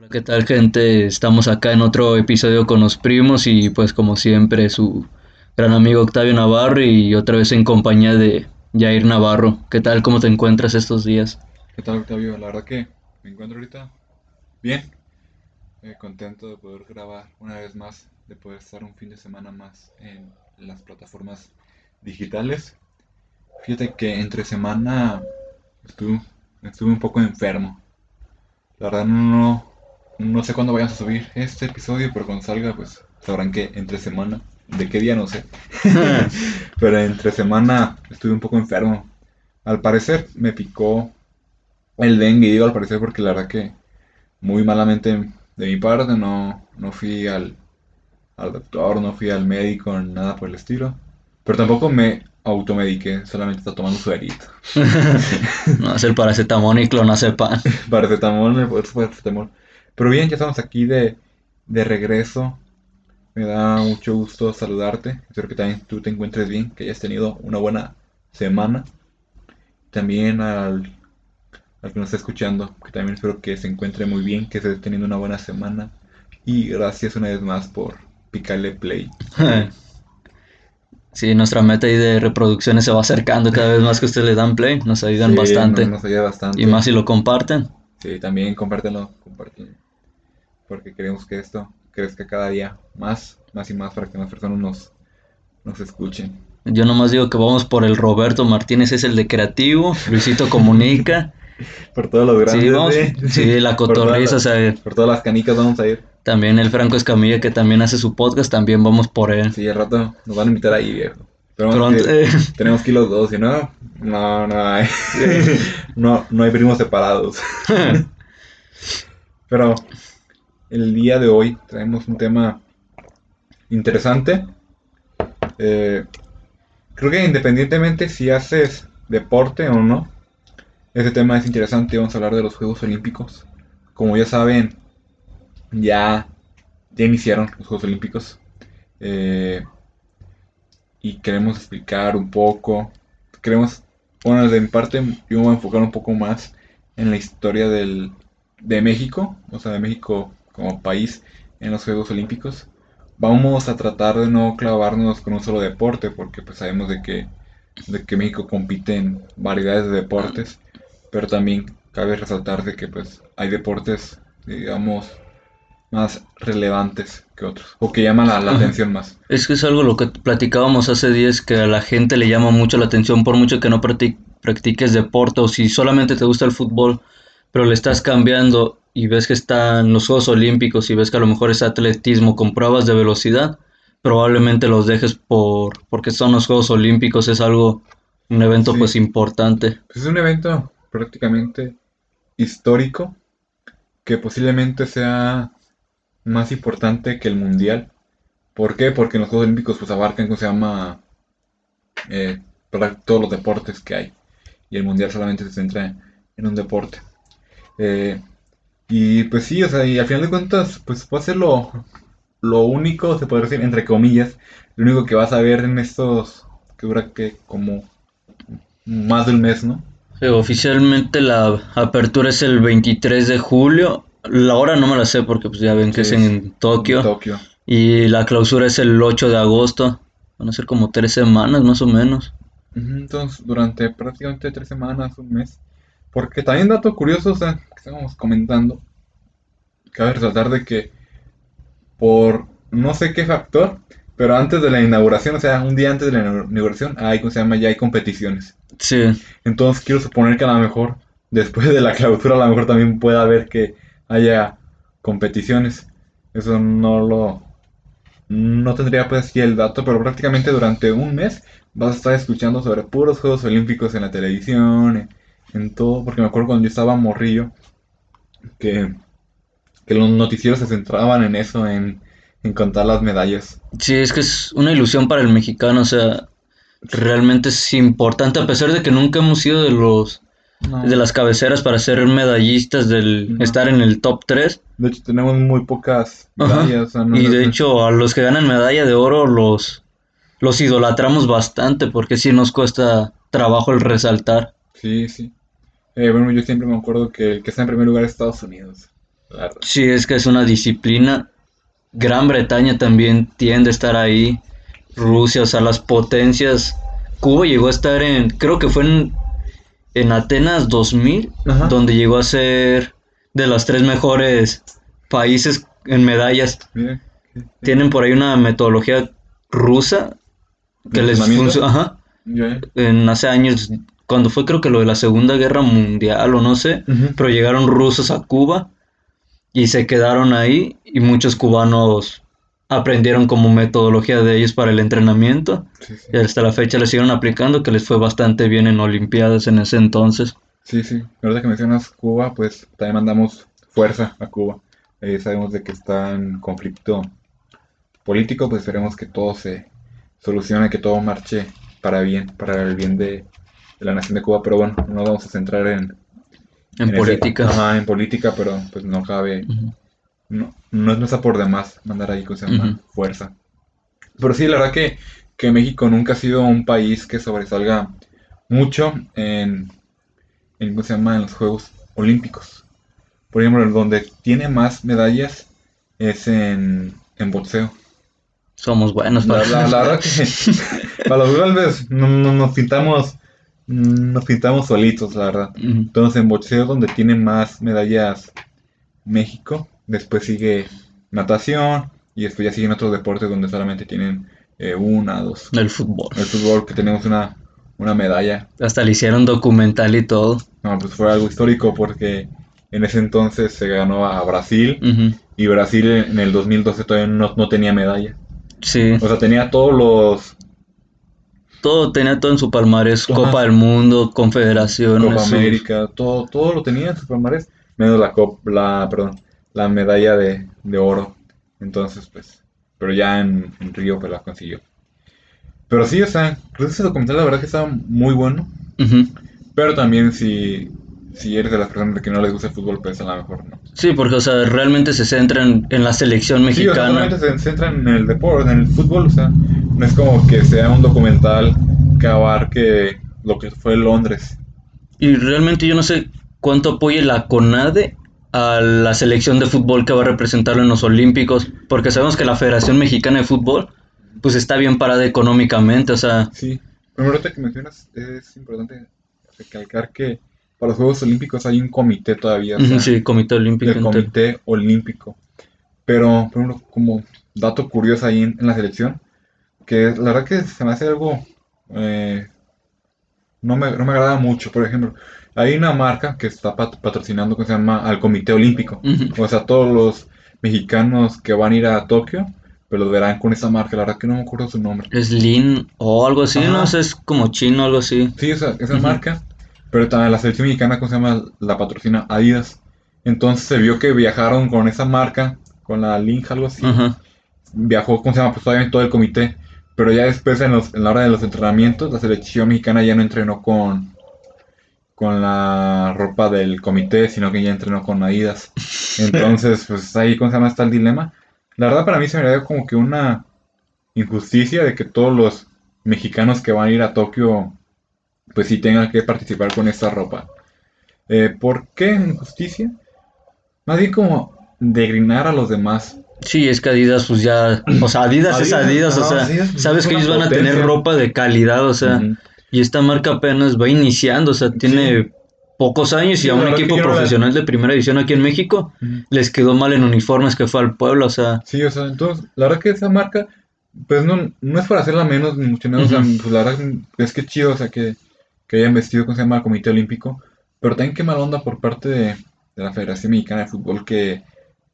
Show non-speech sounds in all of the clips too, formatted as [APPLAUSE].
Hola, ¿qué tal gente? Estamos acá en otro episodio con los primos y pues como siempre su gran amigo Octavio Navarro y otra vez en compañía de Jair Navarro. ¿Qué tal? ¿Cómo te encuentras estos días? ¿Qué tal, Octavio? La verdad que me encuentro ahorita bien, eh, contento de poder grabar una vez más, de poder estar un fin de semana más en las plataformas digitales. Fíjate que entre semana estuve, estuve un poco enfermo. La verdad no, no sé cuándo vayan a subir este episodio, pero cuando salga pues sabrán que entre semana, de qué día no sé. [LAUGHS] pero entre semana estuve un poco enfermo. Al parecer me picó el dengue, digo al parecer porque la verdad que muy malamente de mi parte no, no fui al, al doctor, no fui al médico, nada por el estilo. Pero tampoco me automediqué, solamente está tomando su herito. [LAUGHS] no es el paracetamol y clonazepam. [LAUGHS] paracetamol, paracetamol. Pero bien, ya estamos aquí de, de regreso. Me da mucho gusto saludarte. Espero que también tú te encuentres bien, que hayas tenido una buena semana. También al, al que nos está escuchando, que también espero que se encuentre muy bien, que esté teniendo una buena semana. Y gracias una vez más por picarle play. [LAUGHS] Sí, nuestra meta ahí de reproducciones se va acercando cada vez más que ustedes le dan play, nos ayudan Sí, bastante. Nos, nos ayuda bastante. Y más si lo comparten. Sí, también compártelo. Porque queremos que esto crezca cada día más, más y más para que más personas nos, nos escuchen. Yo nomás digo que vamos por el Roberto Martínez, es el de creativo, Luisito comunica. [LAUGHS] Por todos los grandes. Sí, vamos, ¿eh? sí, la [LAUGHS] cotorriza, o sea, Por todas las canicas vamos a ir. también el Franco Escamilla que también hace su podcast, también vamos por él. Sí, al rato nos van a invitar ahí, viejo. Pero Pronto, que- eh. [LAUGHS] tenemos que ir los dos, si no, no, no hay. no, no hay primos separados. Pero el día de hoy traemos un tema interesante. Eh, creo que independientemente si haces deporte o no, este tema es interesante. Vamos a hablar de los Juegos Olímpicos. Como ya saben, ya, ya iniciaron los Juegos Olímpicos. Eh, y queremos explicar un poco. Queremos, bueno, de mi parte, yo me voy a enfocar un poco más en la historia del, de México, o sea, de México como país en los Juegos Olímpicos. Vamos a tratar de no clavarnos con un solo deporte, porque pues sabemos de que, de que México compite en variedades de deportes, pero también cabe resaltar de que pues hay deportes, digamos, más relevantes que otros, o que llaman la, la atención más. Es que es algo lo que platicábamos hace días, que a la gente le llama mucho la atención por mucho que no practi- practiques deporte o si solamente te gusta el fútbol, pero le estás cambiando y ves que están los Juegos Olímpicos y ves que a lo mejor es atletismo con pruebas de velocidad, probablemente los dejes por porque son los Juegos Olímpicos, es algo, un evento Sí. pues importante. Pues es un evento prácticamente histórico que posiblemente sea más importante que el mundial. ¿Por qué? Porque en los Juegos Olímpicos pues abarcan, ¿cómo se llama? Eh, todos los deportes que hay. Y el mundial solamente se centra en un deporte. Eh, y pues sí, o sea, y al final de cuentas, pues puede ser lo, lo único, se puede decir, entre comillas, lo único que vas a ver en estos, que dura que como más de un mes, ¿no? Oficialmente la apertura es el 23 de julio, la hora no me la sé porque pues ya ven que Sí, es en Tokio. Tokio. Y la clausura es el 8 de agosto. Van a ser como tres semanas más o menos. Entonces, durante prácticamente tres semanas, un mes. Porque también dato curioso, o sea, que estábamos comentando, cabe resaltar de que por no sé qué factor, pero antes de la inauguración, o sea, un día antes de la inau- inauguración, hay, ¿cómo se llama? Ya hay competiciones. Sí, Entonces, quiero suponer que a lo mejor, después de la clausura, a lo mejor también pueda haber que haya competiciones. Eso no lo... No tendría pues aquí el dato, pero prácticamente durante un mes vas a estar escuchando sobre puros Juegos Olímpicos en la televisión, en, todo, porque me acuerdo cuando yo estaba morrillo, que, que los noticieros se centraban en eso, en, en contar las medallas. sí, es que es una ilusión para el mexicano. O sea, realmente es importante, a pesar de que nunca hemos sido de los No. de las cabeceras para ser medallistas, del No. estar en el top 3. De hecho, tenemos muy pocas medallas. o sea, no- Y de hecho, a los que ganan medalla de oro los, los idolatramos bastante, porque sí nos cuesta trabajo el resaltar. Sí, sí. Eh, bueno, yo siempre me acuerdo que el que está en primer lugar es Estados Unidos. la verdad. Sí, es que es una disciplina. Gran Bretaña también tiende a estar ahí. Rusia, o sea, las potencias. Cuba llegó a estar en, creo que fue en, en Atenas 2000, Ajá. donde llegó a ser de los tres mejores países en medallas. Mira, sí, sí. Tienen por ahí una metodología rusa que ¿De les funciona. En hace años, cuando fue creo que lo de la Segunda Guerra Mundial o no sé, pero llegaron rusos a Cuba y se quedaron ahí y muchos cubanos aprendieron como metodología de ellos para el entrenamiento Sí, sí. y hasta la fecha le siguieron aplicando que les fue bastante bien en Olimpiadas en ese entonces. Sí, sí. Ahorita que mencionas Cuba, pues también mandamos fuerza a Cuba. Eh, sabemos de que está en conflicto político, pues esperemos que todo se solucione, que todo marche para bien, para el bien de, de la nación de Cuba. Pero bueno, no nos vamos a centrar en, En ese- política. ajá, en política, pero pues no cabe, no, no, no está por demás mandar ahí, ¿cómo se llama? Ujú. Fuerza. Pero sí, la verdad que, que México nunca ha sido un país que sobresalga mucho en, en, ¿cómo se llama? en los Juegos Olímpicos. Por ejemplo, donde tiene más medallas es en, en boxeo. Somos buenos La, para... la- la verdad que [LAUGHS] [LAUGHS] para los golpes no, no- nos pintamos nos pintamos solitos, la verdad. Entonces en boxeo donde tiene más medallas México, después sigue natación y después ya siguen otros deportes donde solamente tienen eh, una, dos. El fútbol. El fútbol que tenemos una, una medalla, Hasta le hicieron documental y todo. no, pues fue algo histórico porque en ese entonces se ganó a Brasil y Brasil en el 2012 todavía no, no tenía medalla. Sí. O sea, tenía todos los Todo tenía todo en su palmarés, Ajá. Copa del Mundo, Confederaciones. Copa América, todo, todo lo tenía en su palmarés, menos la cop- la, perdón, la medalla de, de oro. Entonces, pues, pero ya en, en Río pues la consiguió. Pero sí, o sea, creo que ese documental la verdad que está muy bueno. Pero también si, si eres de las personas que no les gusta el fútbol, pues a lo mejor no. Sí, porque, o sea, realmente se centran en la selección Sí, o sea, mexicana. solamente se centran en el deporte, en el fútbol, o sea, no es como que sea un documental que abarque lo que fue Londres. Y realmente yo no sé cuánto apoye la CONADE a la selección de fútbol que va a representarlo en los Olímpicos, porque sabemos que la Federación Mexicana de Fútbol, pues está bien parada económicamente, o sea, Sí, primero que mencionas, es importante recalcar que para los Juegos Olímpicos hay un comité todavía, o sea, sí, Comité Olímpico el. Comité Olímpico. Pero, por ejemplo, como dato curioso ahí en, en la selección, que la verdad que se me hace algo, eh, no me, no me agrada mucho, por ejemplo, hay una marca que está pat- patrocinando que se llama al Comité Olímpico. Ujú. O sea, todos los mexicanos que van a ir a Tokio, pues los verán con esa marca, la verdad que no me acuerdo su nombre. Es Lin o algo así, Ajá. no sé, es como chino, algo así. Sí, esa, esa Ujú. marca, pero también la selección mexicana, ¿cómo se llama? La patrocina Adidas. Entonces se vio que viajaron con esa marca, con la Link, algo así. Viajó, ¿cómo se llama? Pues obviamente todo el comité. Pero ya después, en, los- en la hora de los entrenamientos, la selección mexicana ya no entrenó con, con la ropa del comité, sino que ya entrenó con Adidas. [LAUGHS] Entonces, pues ahí, ¿cómo se llama? Está el dilema. La verdad, para mí se me da como que una injusticia de que todos los mexicanos que van a ir a Tokio, pues sí tengan que participar con esta ropa. Eh, ¿por qué injusticia? Más bien como degrinar a los demás. Sí, es que Adidas, pues ya, o sea, Adidas, es Adidas, Adidas, o sea, Adidas, pues, sabes es que ellos van a tener ropa de calidad, o sea, y esta marca apenas va iniciando, o sea, tiene pocos años Sí, y a un equipo la- profesional de primera división aquí en México les quedó mal en uniformes que fue al pueblo, o sea, Sí, o sea, entonces, la verdad que esa marca, pues no, no es para hacerla menos, ni mucho menos, o sea, pues la verdad es que chido, o sea, que, que hayan vestido con se llama el Comité Olímpico, pero también qué mala onda por parte de, de la Federación Mexicana de Fútbol que,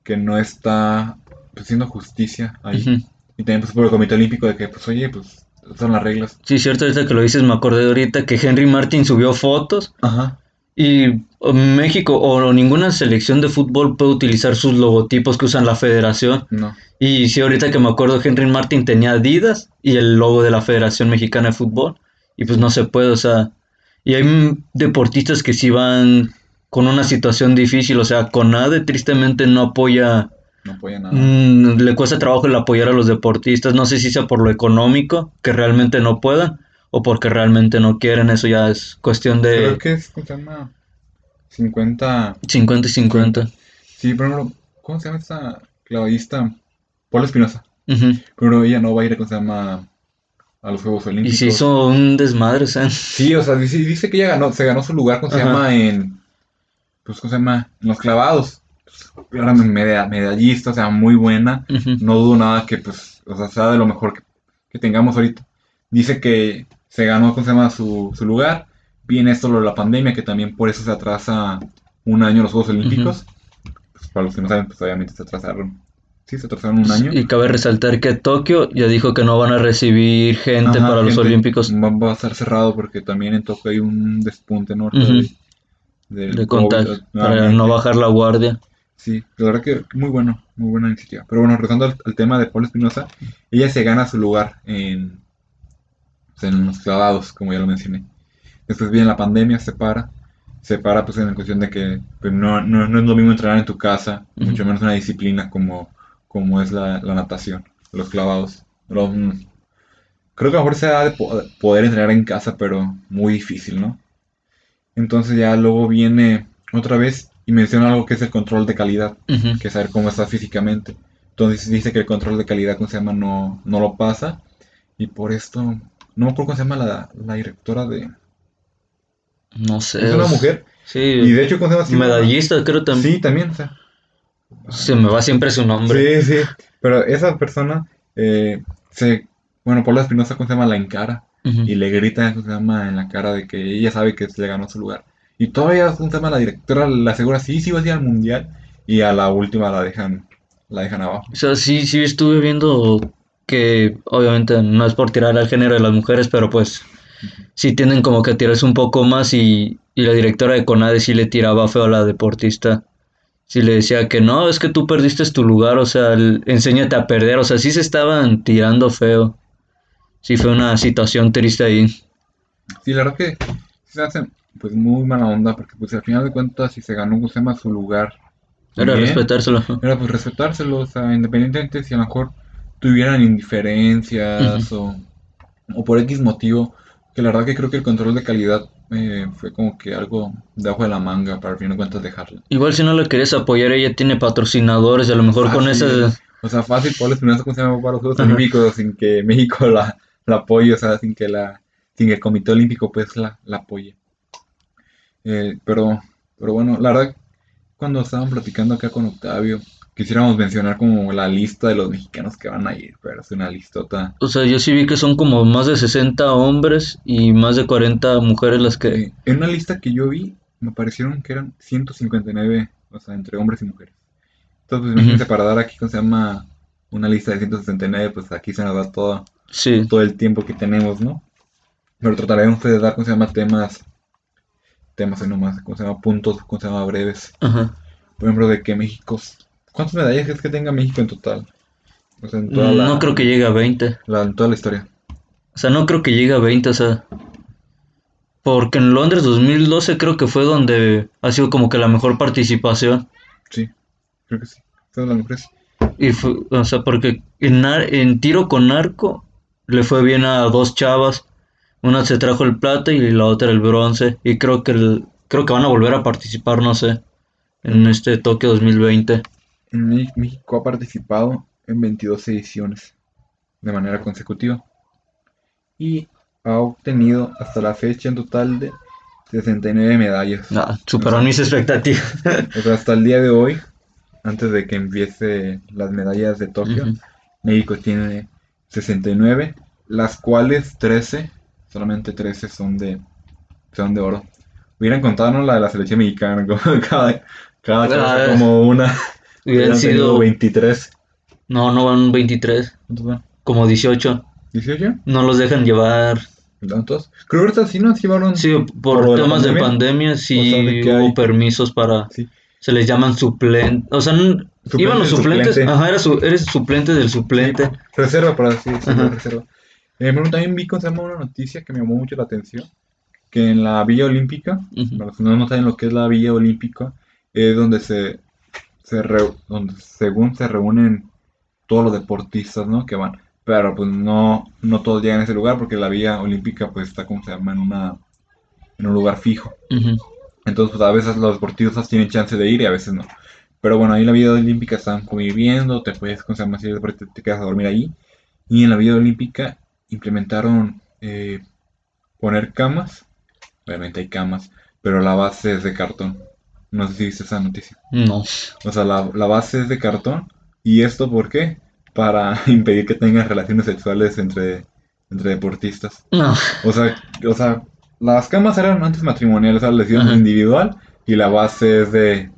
que no está pues, haciendo justicia ahí. Y también pues por el Comité Olímpico de que, pues oye, pues son las reglas. Sí, cierto, ahorita que lo dices, me acordé ahorita que Henry Martin subió fotos Ajá. y México o ninguna selección de fútbol puede utilizar sus logotipos que usan la federación. No. Y sí, ahorita que me acuerdo, Henry Martin tenía Adidas y el logo de la Federación Mexicana de Fútbol. Y pues no se puede, o sea. Y hay deportistas que sí van con una situación difícil, o sea, CONADE tristemente no apoya, No apoya nada. mm, le cuesta trabajo el apoyar a los deportistas. No sé si sea por lo económico, que realmente no puedan, o porque realmente no quieren. Eso ya es cuestión Creo de que es, ¿cómo se llama? 50. 50 y 50. Sí, por ejemplo, ¿cómo se llama esta clavadista? Paula Espinosa. Ujú. Pero ella no va a ir, ¿cómo se llama? A los Juegos Y Olímpicos. se hizo un desmadre, o sea. Sí, o sea, dice, dice que ella ganó, se ganó su lugar, ¿cómo se Ajá. llama? En, pues, ¿cómo se llama? En los clavados. Pues, era meda- medallista, o sea, muy buena. No dudo nada que, pues, o sea, sea de lo mejor que, que tengamos ahorita. Dice que se ganó, ¿cómo se llama? Su, su lugar. Viene esto lo de la pandemia, que también por eso se atrasa un año los Juegos Olímpicos. Pues, para los que no saben, pues obviamente se atrasaron. Sí, se atrasaron un año. Y cabe resaltar que Tokio ya dijo que no van a recibir gente Ajá, para los Olímpicos Va, a estar cerrado porque también en Tokio hay un despunte enorme Ujú. de, de contagio para nuevamente. no bajar la guardia. Sí, la verdad que muy bueno, muy buena iniciativa. Pero bueno, regresando al, al tema de Paula Espinosa, ella se gana su lugar en, pues, en los clavados, como ya lo mencioné. Después viene la pandemia, se para. Se para pues en cuestión de que pues, no, no, no es lo mismo entrenar en tu casa, mucho menos una disciplina como, como es la, la natación, los clavados. Los, mm, creo que a lo mejor se da de po- poder entrenar en casa, pero muy difícil, ¿no? Entonces ya luego viene otra vez y menciona algo que es el control de calidad que saber cómo está físicamente. Entonces dice que el control de calidad, ¿cómo se llama? No, no lo pasa. Y por esto, no me acuerdo cómo se llama la, la directora de... No sé. Es una mujer. Y Sí, de hecho, ¿cómo se llama? Medallista creo también. Sí, también, o sea. Se me va siempre su nombre. Sí, sí. Pero esa persona, eh, se... Bueno, Paula Espinosa, ¿cómo se llama? La encara. Y le grita, ¿cómo se llama? En la cara de que ella sabe que le ganó su lugar. Y todavía, ¿cómo se llama? La directora le asegura, sí, sí va a ir al mundial. Y a la última la dejan, la dejan abajo. O sea, sí, sí estuve viendo que obviamente no es por tirar al género de las mujeres, pero pues sí tienden como que tirarse un poco más y, y la directora de CONADE sí le tiraba feo a la deportista. Sí le decía que no, es que tú perdiste tu lugar, o sea, el- enséñate a perder, o sea, sí se estaban tirando feo. Sí fue una situación triste ahí. Sí, la verdad que se hace pues muy mala onda porque pues al final de cuentas si se ganó ¿cómo se llama su lugar Era bien, respetárselo. era pues respetárselo, o sea, independientemente si a lo mejor tuvieran indiferencias o, o por X motivo, que la verdad que creo que el control de calidad eh, fue como que algo debajo de la manga para al final de cuentas dejarla. Igual si no la querías apoyar, ella tiene patrocinadores, a lo mejor con esas... O sea, fácil, Paul Espinosa, ¿cómo se llama? Para los Juegos Ajá. Olímpicos sin que México la, la apoye, o sea, sin que la, sin que el Comité Olímpico pues la, la apoye. Eh, pero, pero bueno, la verdad, cuando estaban platicando acá con Octavio, quisiéramos mencionar como la lista de los mexicanos que van a ir, pero es una listota. O sea, yo sí vi que son como más de 60 hombres y más de 40 mujeres las que... Eh, en una lista que yo vi, me parecieron que eran 159, o sea, entre hombres y mujeres. Entonces, pues, imagínense, Ujú. para dar aquí, ¿cómo se llama? Una lista de 169, pues aquí se nos da todo, Sí, todo el tiempo que tenemos, ¿no? Pero trataremos de dar, ¿cómo se llama? Temas, temas nomás, ¿cómo se llama? Puntos, ¿cómo se llama? Breves. ajá. Por ejemplo, de que México, ¿cuántas medallas es que tenga México en total? O sea, en toda la, No creo que llegue a 20. la- en toda la historia. O sea, no creo que llegue a 20, o sea... Porque en Londres 2012 creo que fue donde ha sido como que la mejor participación. Sí, creo que sí. Todas las mujeres. Y fue, o sea, porque en, en tiro con arco le fue bien a dos chavas. Una se trajo el plata y la otra el bronce. Y creo que el- creo que van a volver a participar, no sé, en este Tokio 2020. México ha participado en 22 ediciones de manera consecutiva y ha obtenido hasta la fecha en total de 69 medallas. Superaron mis expectativas. O sea, hasta el día de hoy, antes de que empiece las medallas de Tokio, Ujú. México tiene 69, las cuales 13, solamente 13 son de, son de oro. Hubieran contado la de la selección mexicana, [LAUGHS] como cada, cada como una. Hubieran sido... 23. No, no van 23, ¿Cuántos van? como 18. ¿18? No los dejan llevar. ¿Tantos? Creo que ahorita sí nos llevaron. Sí, por, ¿Por lo de temas de pandemia? pandemia sí O sea, de hubo hay- permisos para... Sí. Se les llaman suplentes. O sea, n- Suplente iban los suplentes. suplente. Ajá, era su- eres suplente del suplente. Reserva, para decirlo, Ajá. reserva. Eh, bueno, también vi con se llama una noticia que me llamó mucho la atención. Que en la Villa Olímpica, para los que no no saben lo que es la Villa Olímpica, es donde se, se re- donde según se reúnen todos los deportistas, ¿no? Que van. Pero pues no, no todos llegan a ese lugar porque la Villa Olímpica pues está como se llama en una en un lugar fijo. Entonces, pues a veces los deportistas tienen chance de ir y a veces no. Pero bueno, ahí en la vida olímpica estaban conviviendo, te puedes, con más te, te quedas a dormir ahí. Y en la vida olímpica implementaron eh, poner camas. Obviamente hay camas, pero la base es de cartón. No sé si viste esa noticia. No. O sea, la, la base es de cartón. ¿Y esto por qué? Para [LAUGHS] impedir que tengan relaciones sexuales entre, entre deportistas. No. O sea, o sea, las camas eran antes matrimoniales, o sea, lesión Ajá. individual y la base es de,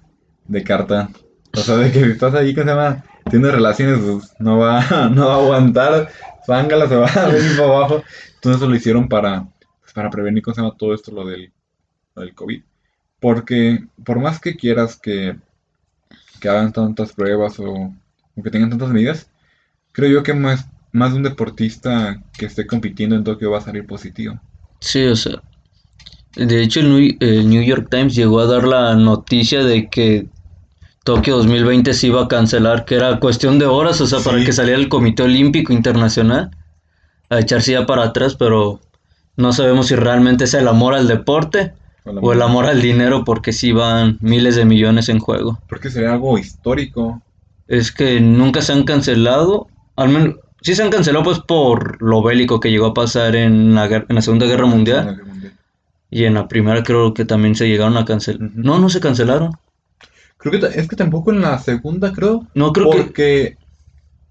de cartón. O sea, de que si estás ahí, ¿cómo se llama? Tienes relaciones, pues no va, [LAUGHS] no va a aguantar, zángala se va a venir para abajo. Entonces eso lo hicieron para, pues, para prevenir, ¿cómo se llama? Todo esto, lo del, lo del COVID. Porque por más que quieras que, que hagan tantas pruebas o, o que tengan tantas medidas, creo yo que más, más de un deportista que esté compitiendo en Tokio va a salir positivo. Sí, o sea. De hecho, el New, el New York Times llegó a dar la noticia de que Tokio 2020 se iba a cancelar, que era cuestión de horas, o sea, para Sí. que saliera el Comité Olímpico Internacional a echarse ya para atrás, pero no sabemos si realmente es el amor al deporte o el amor al dinero, porque sí van miles de millones en juego. Porque sería algo histórico. Es que nunca se han cancelado, al menos sí se han cancelado pues por lo bélico que llegó a pasar en la, en la Segunda Guerra Mundial y en la primera creo que también se llegaron a cancelar. No, no se cancelaron. Creo que es que tampoco en la segunda, creo. No creo que porque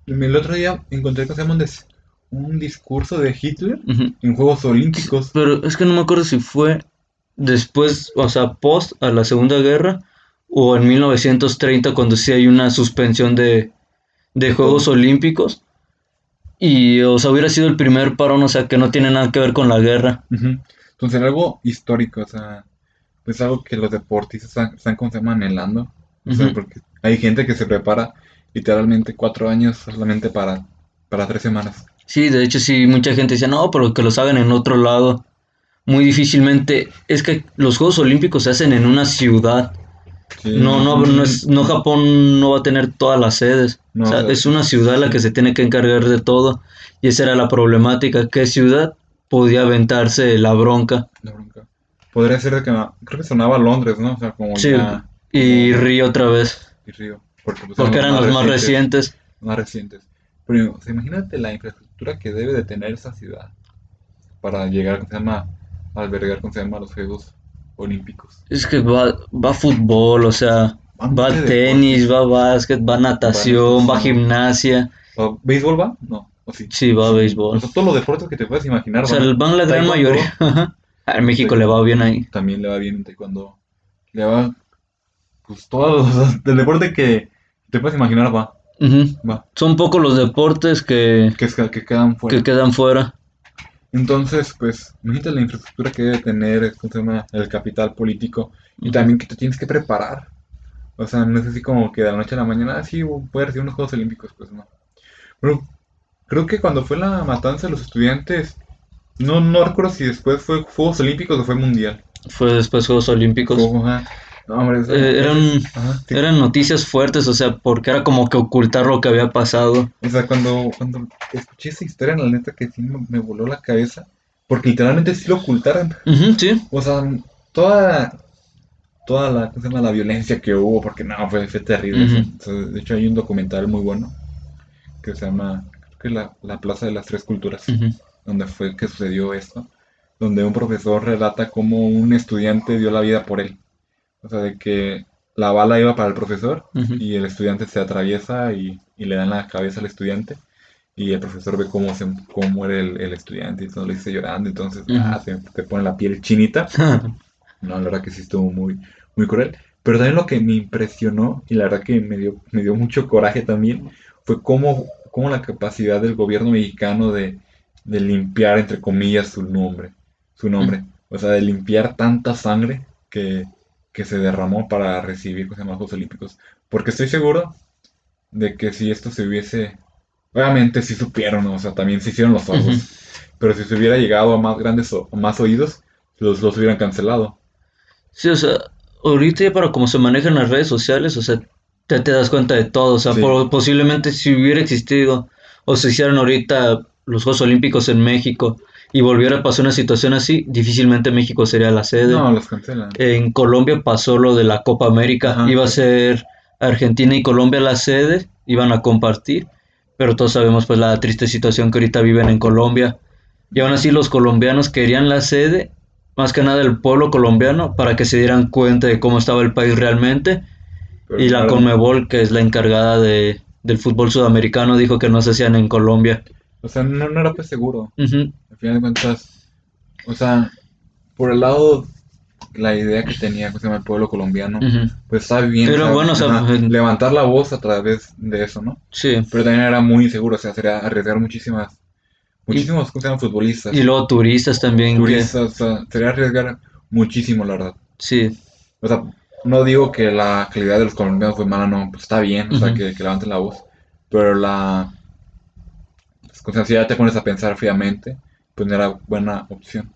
el otro día encontré que se llama un, dis- un discurso de Hitler en Juegos Olímpicos. Pero es que no me acuerdo si fue después, o sea, post a la Segunda Guerra o en 1930 cuando sí hay una suspensión de, de Juegos Olímpicos. Y, o sea, hubiera sido el primer parón, o sea, que no tiene nada que ver con la guerra. Ujú. Entonces era algo histórico, o sea, es algo que los deportistas están, están como se llama, anhelando. O sea, porque hay gente que se prepara literalmente cuatro años solamente para, para tres semanas. Sí, de hecho sí, mucha gente dice, no, pero que los hagan en otro lado. Muy difícilmente, es que los Juegos Olímpicos se hacen en una ciudad. Sí. No, no, no, es, no Japón no va a tener todas las sedes. No, o sea, o sea, es una ciudad la que se tiene que encargar de todo. Y esa era la problemática. ¿Qué ciudad podía aventarse la bronca? La bronca. Podría ser de que, creo que sonaba Londres, ¿no? O sea, como Sí, ya... y como- Río otra vez. y Río. Porque, pues, Porque eran los más recientes. Más recientes. Pero, o sea, imagínate la infraestructura que debe de tener esa ciudad para llegar, ¿cómo se llama? Albergar, ¿cómo se llama? Los Juegos Olímpicos. Es que va, va fútbol, o sea, Va va tenis, va básquet, va natación, va natación. gimnasia. ¿O ¿Béisbol va? No, o sí. Sí, va béisbol. O sea, todos los deportes que te puedes imaginar O sea, van. van la gran Taekwondo, mayoría. [LAUGHS] Ajá. A México le va bien ahí. También le va bien en taekwondo. Le va, pues todos los, el deporte que te puedes imaginar va, Ujú. va. Son pocos los deportes que, Que, que quedan fuera. que quedan fuera. Entonces, pues, imagínate la infraestructura que debe tener, ¿cómo se llama? El capital político. Y también que te tienes que preparar. O sea, no es así como que de la noche a la mañana, ah, sí, voy a recibir unos Juegos Olímpicos, pues no. Pero creo que cuando fue la matanza de los estudiantes, no, no recuerdo si después fue Juegos Olímpicos o fue Mundial. Fue después Juegos Olímpicos. No, hombre, eso- Eh, eran, ajá, sí. eran noticias fuertes, o sea, porque era como que ocultar lo que había pasado. O sea, cuando, cuando escuché esa historia, la neta que sí me, me voló la cabeza. Porque literalmente sí lo ocultaron. Sí. O sea, toda, toda la, ¿cómo se llama? la violencia que hubo, porque no, fue, fue terrible. O sea, de hecho, hay un documental muy bueno que se llama, creo que la, la Plaza de las Tres Culturas, donde fue que sucedió esto, donde un profesor relata cómo un estudiante dio la vida por él. O sea, de que la bala iba para el profesor y el estudiante se atraviesa y, y le dan la cabeza al estudiante. Y el profesor ve cómo, se, cómo muere el, el estudiante y todo lo dice llorando. Entonces, ah, te, te pone la piel chinita. [LAUGHS] No, la verdad que sí estuvo muy, muy cruel. Pero también lo que me impresionó y la verdad que me dio, me dio mucho coraje también fue cómo, cómo la capacidad del gobierno mexicano de, de limpiar, entre comillas, su nombre. Su nombre. O sea, de limpiar tanta sangre que, que se derramó para recibir los Juegos Olímpicos. Porque estoy seguro de que si esto se hubiese... Obviamente sí supieron, o sea, también se hicieron los. Ujú. Pero si se hubiera llegado a más grandes o más oídos, los, los hubieran cancelado. Sí, o sea, ahorita ya para cómo se manejan las redes sociales, o sea, ya te das cuenta de todo. O sea, Sí. por- posiblemente si hubiera existido o se hicieran ahorita los Juegos Olímpicos en México y volviera a pasar una situación así, difícilmente México sería la sede. No, los cancelan. En Colombia pasó lo de la Copa América, Ajá. iba a ser Argentina y Colombia la sede, iban a compartir, pero todos sabemos pues la triste situación que ahorita viven en Colombia. Y aún así los colombianos querían la sede, más que nada el pueblo colombiano, para que se dieran cuenta de cómo estaba el país realmente. Pero y la Conmebol, que es la encargada de, del fútbol sudamericano, dijo que no se hacían en Colombia. O sea, no, no era pues seguro. Ujú, Al final de cuentas, o sea, por el lado, la idea que tenía ¿cómo se llama? el pueblo colombiano, ujú. pues está bien. Pero sea, bueno, o sea, en- levantar la voz a través de eso, ¿no? Sí. Pero también era muy inseguro, o sea, sería arriesgar muchísimas, muchísimos, ¿cómo se llaman? Futbolistas, Y luego turistas también. que- turistas, o sea, sería arriesgar muchísimo, la verdad. sí. O sea, no digo que la calidad de los colombianos fue mala, no, pues está bien, o sea, Ujú. que, que levanten la voz, pero la, si ya te pones a pensar fríamente, pues no era buena opción.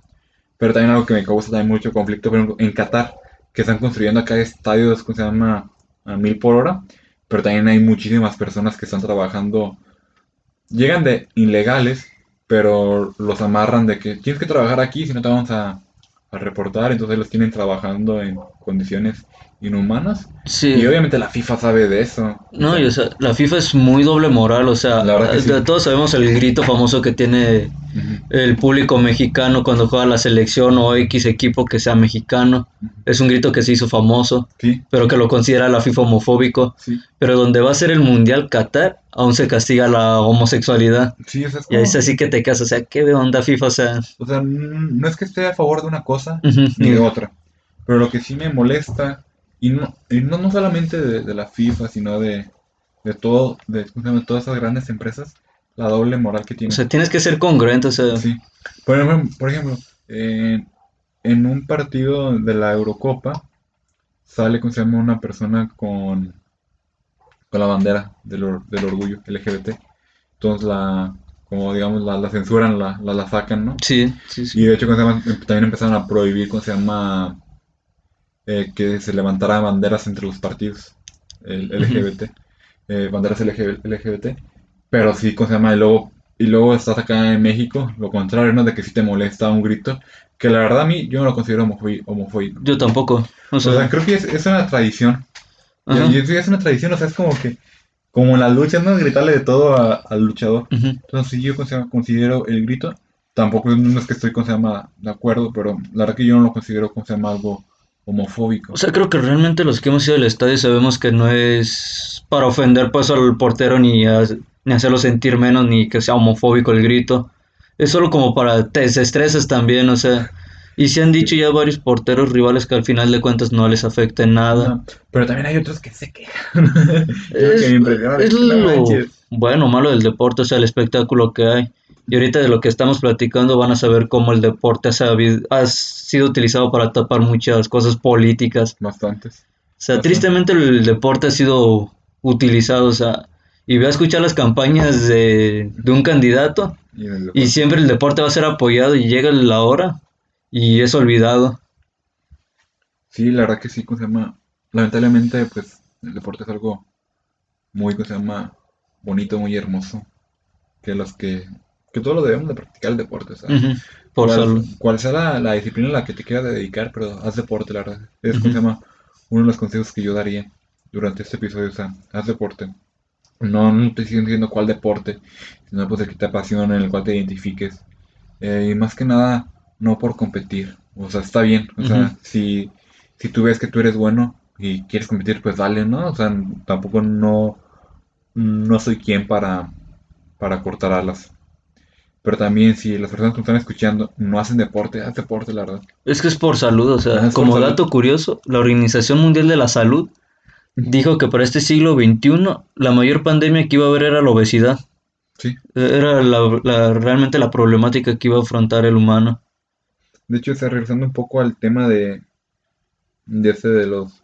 Pero también algo que me causa también mucho conflicto, por ejemplo, en Qatar, que están construyendo acá estadios, ¿cómo se llama? A mil por hora, pero también hay muchísimas personas que están trabajando, llegan de ilegales, pero los amarran de que tienes que trabajar aquí, si no te vamos a, a reportar, entonces los tienen trabajando en condiciones inhumanas. Sí. Y obviamente la FIFA sabe de eso. No, y o sea, la FIFA es muy doble moral, o sea, La sí. de- todos sabemos el grito famoso que tiene el público mexicano cuando juega la selección o X equipo que sea mexicano. Es un grito que se hizo famoso, Sí, pero que lo considera la FIFA homofóbico. Pero donde va a ser el Mundial Qatar, aún se castiga la homosexualidad. sí, Y ahí es así que te casas, o sea, ¿qué onda FIFA? O sea, o sea, no es que esté a favor de una cosa ni de otra, pero lo que sí me molesta, y no, y no, no solamente de, de la FIFA, sino de, de todo, de, todas esas grandes empresas, la doble moral que o tienen. sea, tienes que ser congruente, o sea, Sí. Por ejemplo, por ejemplo en, en un partido de la Eurocopa sale, ¿cómo se llama? Una persona con, con la bandera del, or- del orgullo LGBT. Entonces la, como digamos, la, la censuran, la, la, la sacan, ¿no? sí, sí, Y sí. de hecho, ¿cómo se llama? También empezaron a prohibir, ¿cómo se llama? Eh, que se levantaran banderas entre los partidos el LGBT, eh, banderas LG LGBT, pero sí, ¿cómo se llama? Y luego, y luego estás acá en México, lo contrario, ¿no? De que sí te molesta un grito, que la verdad a mí yo no lo considero homofóbico. Yo tampoco. O O sea, creo que es, es una tradición. Y- es, es una tradición, o sea, es como que, como en las luchas, ¿no? Gritarle de todo a- al luchador. Entonces, sí, yo considero, considero el grito, tampoco no es que estoy, ¿cómo se llama? De acuerdo, pero la verdad que yo no lo considero, ¿cómo se llama? Algo homofóbico. O sea, creo que realmente los que hemos ido al estadio sabemos que no es para ofender pues al portero ni, a- ni hacerlo sentir menos ni que sea homofóbico el grito. Es solo como para te desestresas también, o sea. Y se han dicho ya varios porteros rivales que al final de cuentas no les afecta en nada. No, pero también hay otros que se quejan. [LAUGHS] Es, que lo manches. bueno o malo del deporte, o sea, el espectáculo que hay. Y ahorita de lo que estamos platicando van a saber cómo el deporte ha, sabido- ha sido utilizado para tapar muchas cosas políticas. Bastantes. O sea, Bastante. tristemente el deporte ha sido utilizado, o sea, y ve a escuchar las campañas de, de un candidato Y siempre el deporte va a ser apoyado y llega la hora y es olvidado. Sí, la verdad que sí, ¿cómo se llama? Lamentablemente, pues, el deporte es algo muy, ¿cómo se llama? Bonito, muy hermoso. Que los que, que todos lo debemos de practicar el deporte, sea. Ujú, Por cual, cual sea la, la disciplina a la que te quieras dedicar, pero haz deporte, la verdad. Es. ¿cómo se llama? uno de los consejos que yo daría durante este episodio, o sea, haz deporte. No, no te estoy diciendo cuál deporte, sino pues el que te apasiona, en el cual te identifiques. Eh, y más que nada, no por competir. O sea, está bien. O sea, si, si tú ves que tú eres bueno y quieres competir, pues dale, ¿no? O sea, tampoco no, no soy quien para, para cortar alas. Pero también si las personas que están escuchando no hacen deporte, haz deporte, la verdad. Es que es por salud, o Ah, sea, por como dato curioso, la Organización Mundial de la Salud dijo que para este siglo XXI la mayor pandemia que iba a haber era la obesidad. Sí. Era la- la- realmente la problemática que iba a afrontar el humano. De hecho, o sea, regresando un poco al tema de, de ese de los,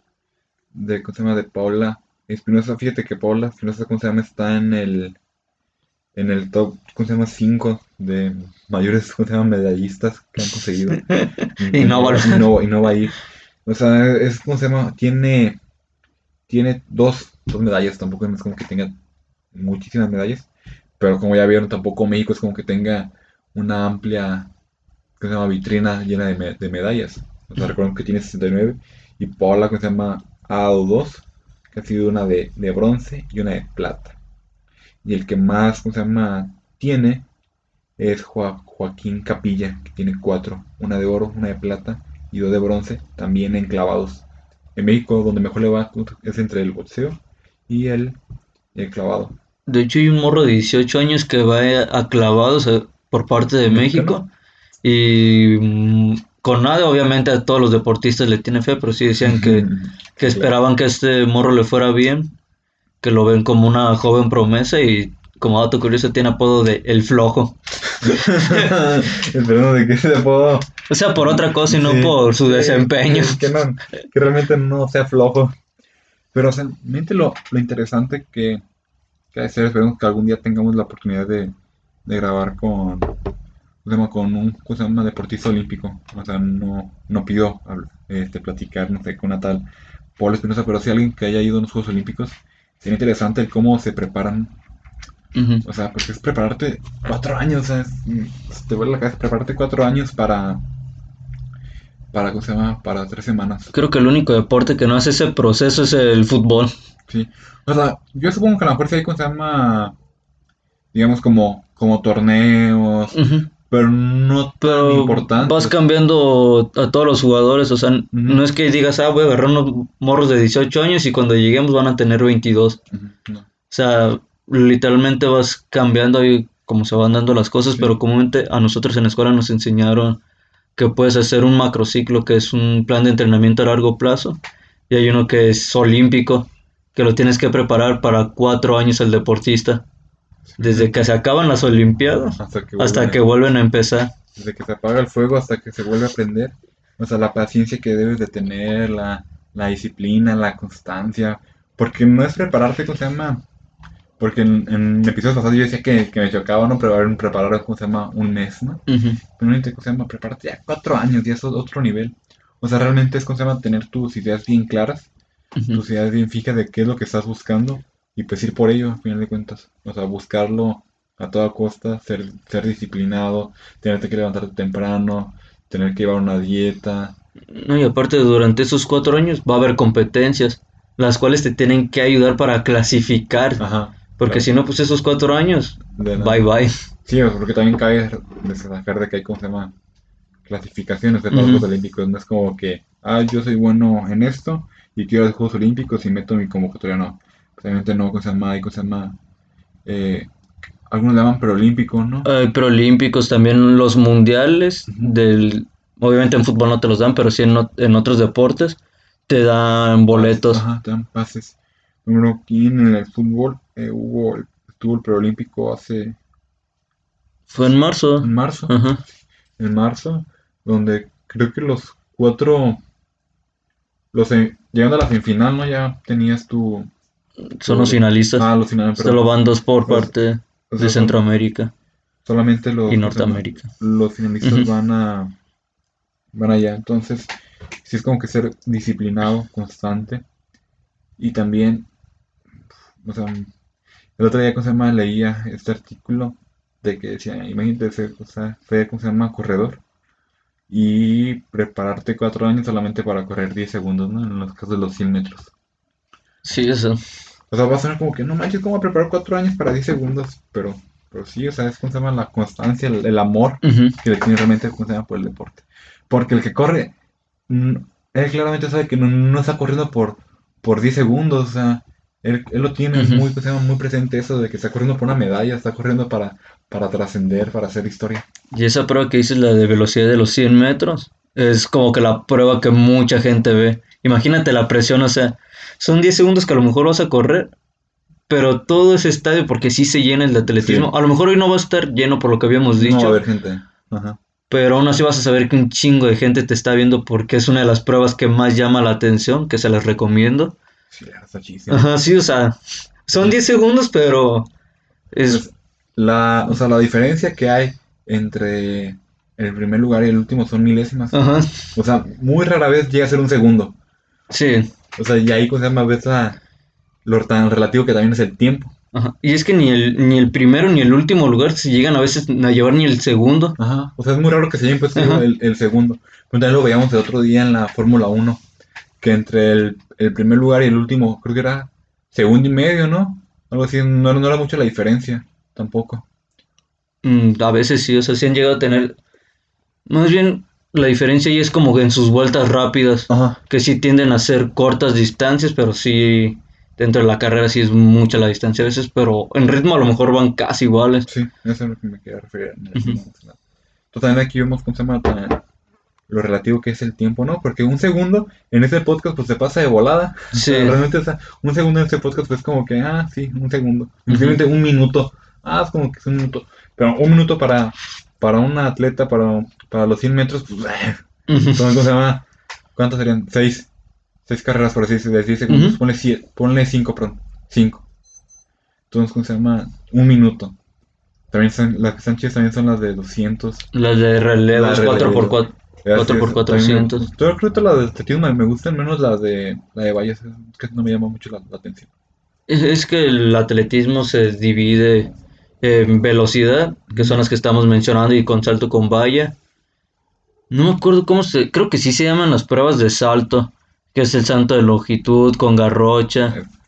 de, ¿cómo se llama? De Paula Espinosa, fíjate que Paula Espinosa, ¿cómo se llama? Está en el, en el top, ¿cómo se llama? 5 de mayores, ¿cómo se llama? Medallistas que han conseguido. [LAUGHS] Y no va y no, y no va a ir. O sea, es, ¿cómo se llama? Tiene, tiene dos, dos medallas, tampoco es como que tenga muchísimas medallas, pero como ya vieron, tampoco México es como que tenga una amplia que se llama vitrina llena de, me- de medallas. O sea, recuerden que tiene 69 y Paula que se llama ha dado dos que ha sido una de, de bronce y una de plata. Y el que más, ¿cómo se llama? Tiene es Joa- Joaquín Capilla, que tiene cuatro, una de oro, una de plata y dos de bronce, también enclavados. En México, donde mejor le va es entre el boxeo y el, clavado. De hecho, hay un morro de 18 años que va a, clavados eh, por parte de. México. Y mm, con nada, obviamente, a todos los deportistas le tienen fe, pero sí decían que, [LAUGHS] que esperaban que este morro le fuera bien, que lo ven como una joven promesa y como dato curioso tiene apodo de El Flojo. Esperando de que se puedo. O sea, por otra cosa y no Sí, por su sí, desempeño. sí, Que, no- que realmente no sea flojo. Pero o sea, realmente lo, lo interesante que, que ha de ser, esperemos que algún día tengamos la oportunidad de, de grabar con, con un ¿cómo se llama? deportista olímpico. O sea, no, no pido este, platicar, no sé, con una tal Paul Espinosa, pero si alguien que haya ido a los Juegos Olímpicos, sería interesante el cómo se preparan o sea, porque es prepararte cuatro años, o sea, es- mm, te vuelve la cabeza prepararte cuatro años para, para, ¿cómo se llama? Para tres semanas, Creo que el único deporte que no hace ese proceso es el fútbol. sí. O sea, yo supongo que a lo mejor sí hay, ¿cómo se llama? Digamos como, como torneos, Ujú. Pero no tan Pero vas cambiando a todos los jugadores, o sea, no es que digas, ah, voy a agarrar unos morros de 18 años y cuando lleguemos van a tener 22. O no. sea, literalmente vas cambiando ahí como se van dando las cosas, Sí. pero comúnmente a nosotros en la escuela nos enseñaron que puedes hacer un macrociclo, que es un plan de entrenamiento a largo plazo, y hay uno que es olímpico, que lo tienes que preparar para cuatro años el deportista, desde que se acaban las olimpiadas Hasta que hasta vuelve- que vuelven a empezar. desde que se apaga el fuego hasta que se vuelve a prender. O sea, la paciencia que debes de tener, la, la disciplina, la constancia. Porque no es prepararte, ¿cómo se llama? Porque en, en episodios pasados yo decía que, que me chocaba no preparar, preparar, ¿cómo se llama? Un mes, ¿no? Pero no ¿cómo se llama? Prepararte ya cuatro años, ya es otro nivel. O sea, realmente es, ¿cómo se llama? Tener tus ideas bien claras, Ujú. tus ideas bien fijas de qué es lo que estás buscando y pues ir por ello, al final de cuentas. O sea, buscarlo a toda costa, ser, ser disciplinado, tenerte que levantarte temprano, tener que llevar una dieta. No, y aparte durante esos cuatro años va a haber competencias, las cuales te tienen que ayudar para clasificar, Ajá. porque claro. si no, pues esos cuatro años, bye bye. Sí, porque también cabe destacar de que hay, ¿cómo se llama? Clasificaciones de los. Juegos Olímpicos. No es como que, ah, yo soy bueno en esto y quiero los Juegos Olímpicos y meto mi convocatoria. No, realmente no, ¿cómo se llama? Hay, ¿cómo se llama? Eh, algunos le llaman preolímpico, ¿no? Hay preolímpicos, también los mundiales, del, obviamente en fútbol no te los dan, pero sí en, en otros deportes te dan boletos. Ajá, te dan pases. Número aquí en el fútbol eh, hubo, el- estuvo el preolímpico hace, Fue en marzo. en marzo, Ajá. en marzo, donde creo que los cuatro, los eh, llegando a la semifinal, ¿no? Ya tenías tu, Son los finalistas. ah, los finales, Solo van dos por Los- parte o sea, de Centroamérica solamente los, y. Norteamérica. los finalistas van a van allá entonces sí es como que ser disciplinado constante y también o sea el otro día cómo se llama leía este artículo de que decía imagínate ser, o sea, ser cómo se llama corredor y prepararte cuatro años solamente para correr 10 segundos ¿no? en los casos de los 100 metros Sí, eso. O sea va a sonar como que no manches cómo preparar cuatro años para 10 segundos pero pero sí o sea es cómo se llama la constancia el, el amor que le tiene realmente ¿cómo se llama? por el deporte. Porque el que corre, él claramente sabe que no, no está corriendo por, por 10 segundos, o sea, él, él lo tiene Ujú. muy, ¿cómo se llama? muy presente eso de que está corriendo por una medalla, está corriendo para, para trascender, para hacer historia. Y esa prueba que dices, la de velocidad de los 100 metros, es como que la prueba que mucha gente ve. Imagínate la presión, o sea, son 10 segundos que a lo mejor vas a correr, pero todo ese estadio, porque sí se llena el de atletismo, Sí. a lo mejor hoy no va a estar lleno por lo que habíamos No, dicho, a ver, gente. Ajá. pero aún así vas a saber que un chingo de gente te está viendo porque es una de las pruebas que más llama la atención, que se las recomiendo. Sí, chidísimo. Ajá, sí, o sea, son 10 segundos, pero es... Pues, la, o sea, la diferencia que hay entre el primer lugar y el último son milésimas. Ajá, O sea, muy rara vez llega a ser un segundo. sí. O sea, y ahí, ¿cómo se llama? Ves la- lo tan relativo que también es el tiempo. Ajá. Y es que ni el, ni el primero ni el último lugar se llegan a veces a llevar ni el segundo. Ajá. O sea, es muy raro que se Ajá. el, el segundo. Pero también lo veíamos el otro día en la Fórmula 1. que entre el, el primer lugar y el último, creo que era segundo y medio, ¿no? Algo así, no, no era mucho la diferencia, tampoco. Mm, a veces sí, o sea, sí han llegado a tener. Más bien, la diferencia ahí es como en sus vueltas rápidas, Ajá. que sí tienden a ser cortas distancias, pero sí, dentro de la carrera sí es mucha la distancia a veces, pero en ritmo a lo mejor van casi iguales. Sí, eso es lo que me quería referir. en el. Entonces también aquí vemos tan- lo relativo que es el tiempo, ¿no? Porque un segundo en ese podcast pues se pasa de volada. Sí. O sea, realmente, o sea, un segundo en ese podcast pues es como que, ah, sí, un segundo. Simplemente un minuto. Ah, es como que es un minuto. Pero un minuto para, para un atleta, para, para los 100 metros, pues, [LAUGHS] ¿cómo se llama? ¿Cuántas serían? Seis. Seis carreras, por así decirlo, de 10 segundos. Ujú. Ponle, siete, ponle cinco, perdón. Cinco. Entonces, ¿cómo se llama? Un minuto. También son, las que están chidas también son las de 200. Las de relevos, La de 4x4. Así 4 por es, 400. también me- Yo creo que las de atletismo me, gustan menos las de, la de vallas. que no me llama mucho la, la atención. Es, es que el atletismo se divide en velocidad, que son las que estamos mencionando, y con salto con valla. No me acuerdo cómo se... Creo que sí se llaman las pruebas de salto, que es el salto de longitud con garrocha. Chido.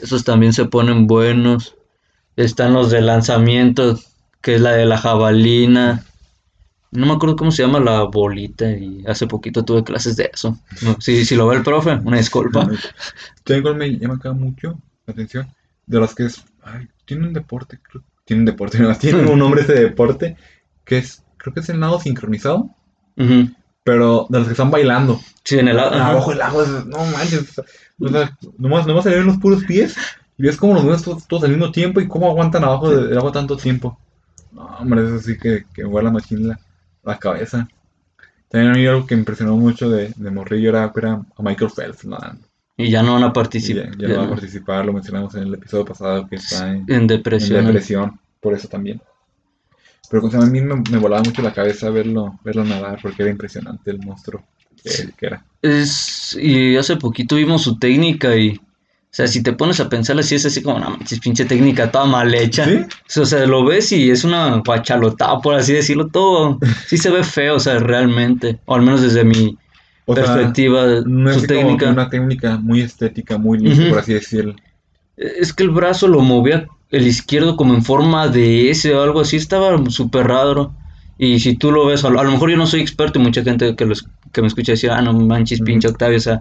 Esos también se ponen buenos. Están los de lanzamiento, que es la de la jabalina. No me acuerdo cómo se llama la bolita y hace poquito tuve clases de eso. No, si, si lo ve el profe, una disculpa. Tengo me llama acá mucho la atención. De las que es. Ay, tiene un deporte. Creo, tiene un deporte, [LAUGHS] no, tiene un nombre ese deporte. Que es. Creo que es el nado sincronizado. Ujú. Pero de los que están bailando. Sí, en el a-. Abajo del agua. No manches. Nomás, nomás se ven los puros pies. Y ves cómo los mueves todos, todos al mismo tiempo. Y cómo aguantan abajo de- del agua tanto tiempo. No, hombre, eso sí que, que vuela machín la, la cabeza. También a mí algo que me impresionó mucho de, de Morrillo era, era a Michael Phelps. ¿no? Y ya no van a participar. ya, ya no va a participar, lo mencionamos en el episodio pasado que está en, En en depresión. depresión, por eso también. Pero llama, a mí me, me volaba mucho la cabeza verlo, verlo nadar porque era impresionante el monstruo que, que era. Es, y hace poquito vimos su técnica y, o sea, si te pones a pensar así, es así como, no manches, pinche técnica toda mal hecha. ¿Sí? O sea, lo ves y es una guachalotada, por así decirlo, todo. [LAUGHS] Sí se ve feo, o sea, realmente. O al menos desde mi O sea, perspectiva, es su así como técnica. una técnica muy estética, muy limpia, Ujú. por así decirlo. Es que el brazo lo movía el izquierdo como en forma de S o algo así, estaba súper raro. Y si tú lo ves, a lo, mejor yo no soy experto y mucha gente que, los, que me escucha decir, ah, no manches, pinche Octavio, o sea,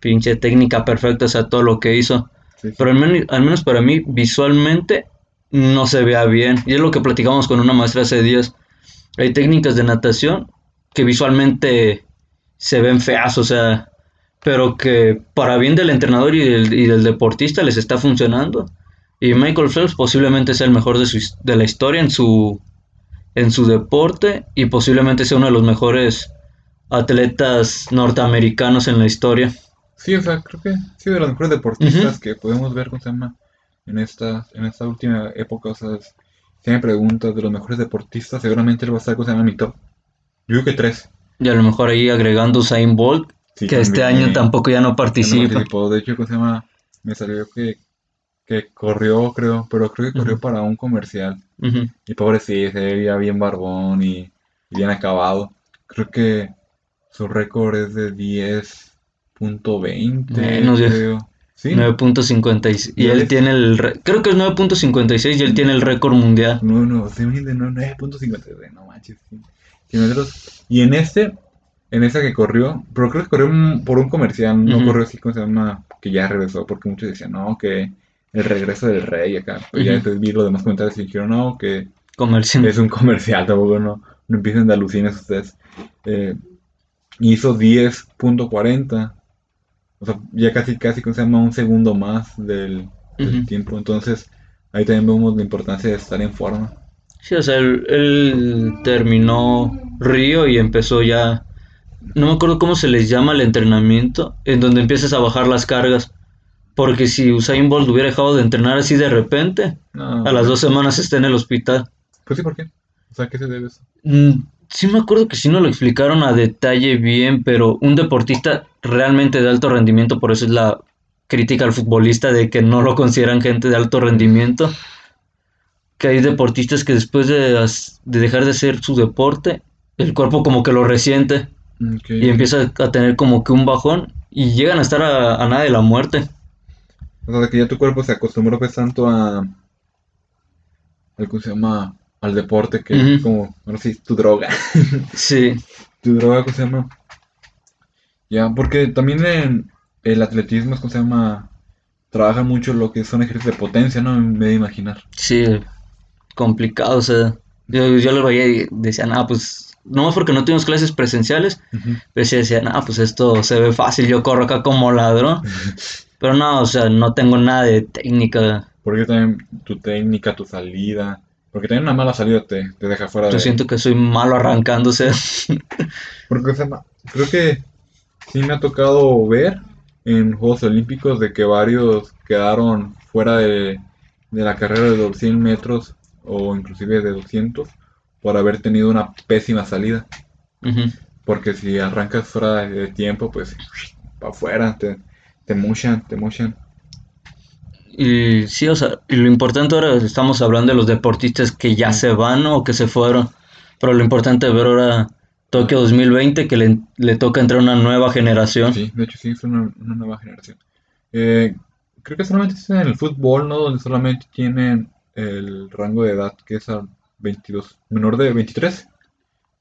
pinche técnica perfecta, o sea, todo lo que hizo. Sí, sí. Pero al menos, al menos para mí, visualmente, no se vea bien. Y es lo que platicamos con una maestra hace días. Hay técnicas de natación que visualmente se ven feas, o sea, pero que para bien del entrenador y del, y del deportista les está funcionando. Y Michael Phelps posiblemente sea el mejor de, su, de la historia en su, en su deporte y posiblemente sea uno de los mejores atletas norteamericanos en la historia. Sí, o sea, creo que sí, de los mejores deportistas que podemos ver, ¿cómo se llama? En esta, en esta última época, o sea, si me preguntas de los mejores deportistas, seguramente él va a estar, ¿cómo se llama? En mi top. Yo creo que tres. Y a lo mejor ahí agregando Usain Bolt, Sí, que este año tampoco ya no Ya no participa. participó. De hecho, ¿cómo se llama? Me salió que, que corrió, creo, pero creo que corrió para un comercial. Y pobre sí, se veía bien barbón y, y bien acabado. Creo que su récord es de 10.20, Menos, creo. Sí, 9.56 y Ya él tiene el re- creo que es 9.56 y él tiene el récord mundial. no, no, sí, de no, 9.50, no manches. sí. Sí, metros. Y en este, en esa que corrió, pero creo que corrió un- por un comercial, no corrió así como se llama, que ya regresó, porque muchos decían, no, que el regreso del rey acá. Pero ya después vi los demás comentarios y dijeron, no, que Comercial. es un comercial, tampoco no, no empiecen de alucines ustedes. Eh, hizo 10.40, o sea, ya casi, casi, ¿cómo se llama? Un segundo más del, tiempo. Entonces, ahí también vemos la importancia de estar en forma. Sí, o sea, él, él terminó Río y empezó ya no me acuerdo cómo se les llama el entrenamiento en donde empiezas a bajar las cargas. Porque si Usain Bolt hubiera dejado de entrenar así de repente, No, a las dos semanas está en el hospital. Pues sí, ¿por qué? O sea, ¿qué se debe eso? Mm, Sí me acuerdo que sí no lo explicaron a detalle bien, pero un deportista realmente de alto rendimiento, por eso es la crítica al futbolista de que no lo consideran gente de alto rendimiento, que hay deportistas que después de, dejar de hacer su deporte, el cuerpo como que lo resiente y empieza a tener como que un bajón y llegan a estar a, a nada de la muerte. O sea, de que ya tu cuerpo se acostumbró pues tanto a... al ¿Cómo se llama? Al deporte que es como, ahora sí, tu droga. [LAUGHS] Sí, tu droga, ¿cómo se llama? Ya, porque también en el atletismo, ¿cómo se llama? Trabaja mucho lo que son ejercicios de potencia, ¿no? Me de imaginar. sí, complicado, o sea, yo, yo lo veía y decía, ah, pues, no más porque no tuvimos clases presenciales, pero sí decía, ah, pues esto se ve fácil, yo corro acá como ladrón, [LAUGHS] pero no, o sea, no tengo nada de técnica, Porque también tu técnica, tu salida. Porque también una mala salida te, te deja fuera yo de. siento que soy malo arrancándose, [LAUGHS] Porque creo que sí me ha tocado ver en Juegos Olímpicos de que varios quedaron fuera de, de la carrera de 200 metros o inclusive de 200 por haber tenido una pésima salida. Porque si arrancas fuera de tiempo, pues para afuera, te, te mushan, te mushan. Y sí, o sea, y lo importante ahora estamos hablando de los deportistas que ya se van o que se fueron, pero lo importante de ver ahora Tokio 2020 que le, le toca entrar una nueva generación. Sí, de hecho sí, es una, una nueva generación. Eh, creo que solamente es en el fútbol, ¿no? Donde solamente tienen el rango de edad que es a 22, menor de 23.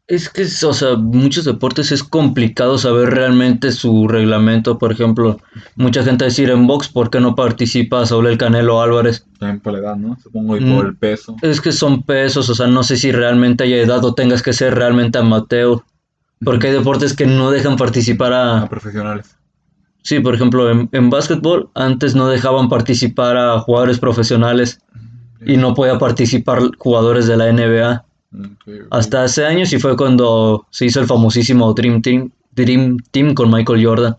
Es que, es, o sea, muchos deportes es complicado saber realmente su reglamento. Por ejemplo, mucha gente decir en box, ¿por qué no participa Saúl el Canelo Álvarez? También por la edad, ¿no? Supongo, y Mm. por el peso. Es que son pesos, o sea, no sé si realmente haya edad o tengas que ser realmente amateur. Porque hay deportes que no dejan participar A a... profesionales. Sí, por ejemplo, en, en básquetbol antes no dejaban participar a jugadores profesionales y no podía participar jugadores de la NBA. Hasta hace años y fue cuando se hizo el famosísimo Dream Team, Dream Team con Michael Jordan.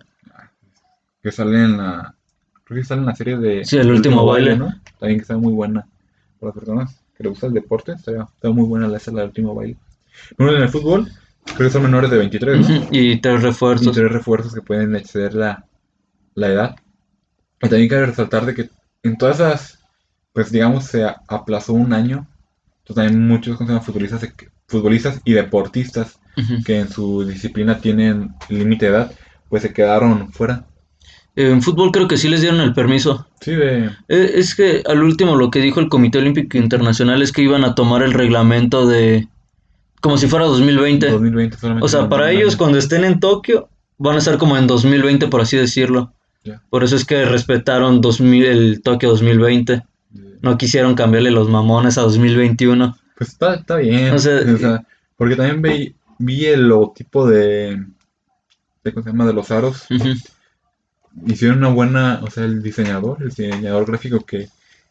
Que sale en la. Creo que sale en la serie de. Sí, El último baile. ¿no? También que está muy buena. Para las personas que les gusta el deporte, está, está muy buena la esa, la del último baile. Bueno, en el fútbol, creo que son menores de 23, ¿no? Ujú, Y tres y refuerzos. tres refuerzos que pueden exceder la, la edad. Y también cabe resaltar de que en todas esas, pues digamos, se aplazó un año. Entonces también muchos futbolistas, futbolistas y deportistas que en su disciplina tienen límite de edad, pues se quedaron fuera. En fútbol creo que sí les dieron el permiso. Sí, de... Eh, Es que al último lo que dijo el Comité Olímpico Internacional es que iban a tomar el reglamento de... como si fuera 2020. 2020 solamente. O sea, para ellos cuando estén en Tokio van a estar como en 2020, por así decirlo. Por eso es que respetaron 2000, el Tokio 2020. No quisieron cambiarle los mamones a 2021. Pues está, está bien. O sea, porque también vi, vi el logotipo de, de. ¿Cómo se llama? De los aros. Hicieron una buena. O sea, el diseñador, el diseñador gráfico que,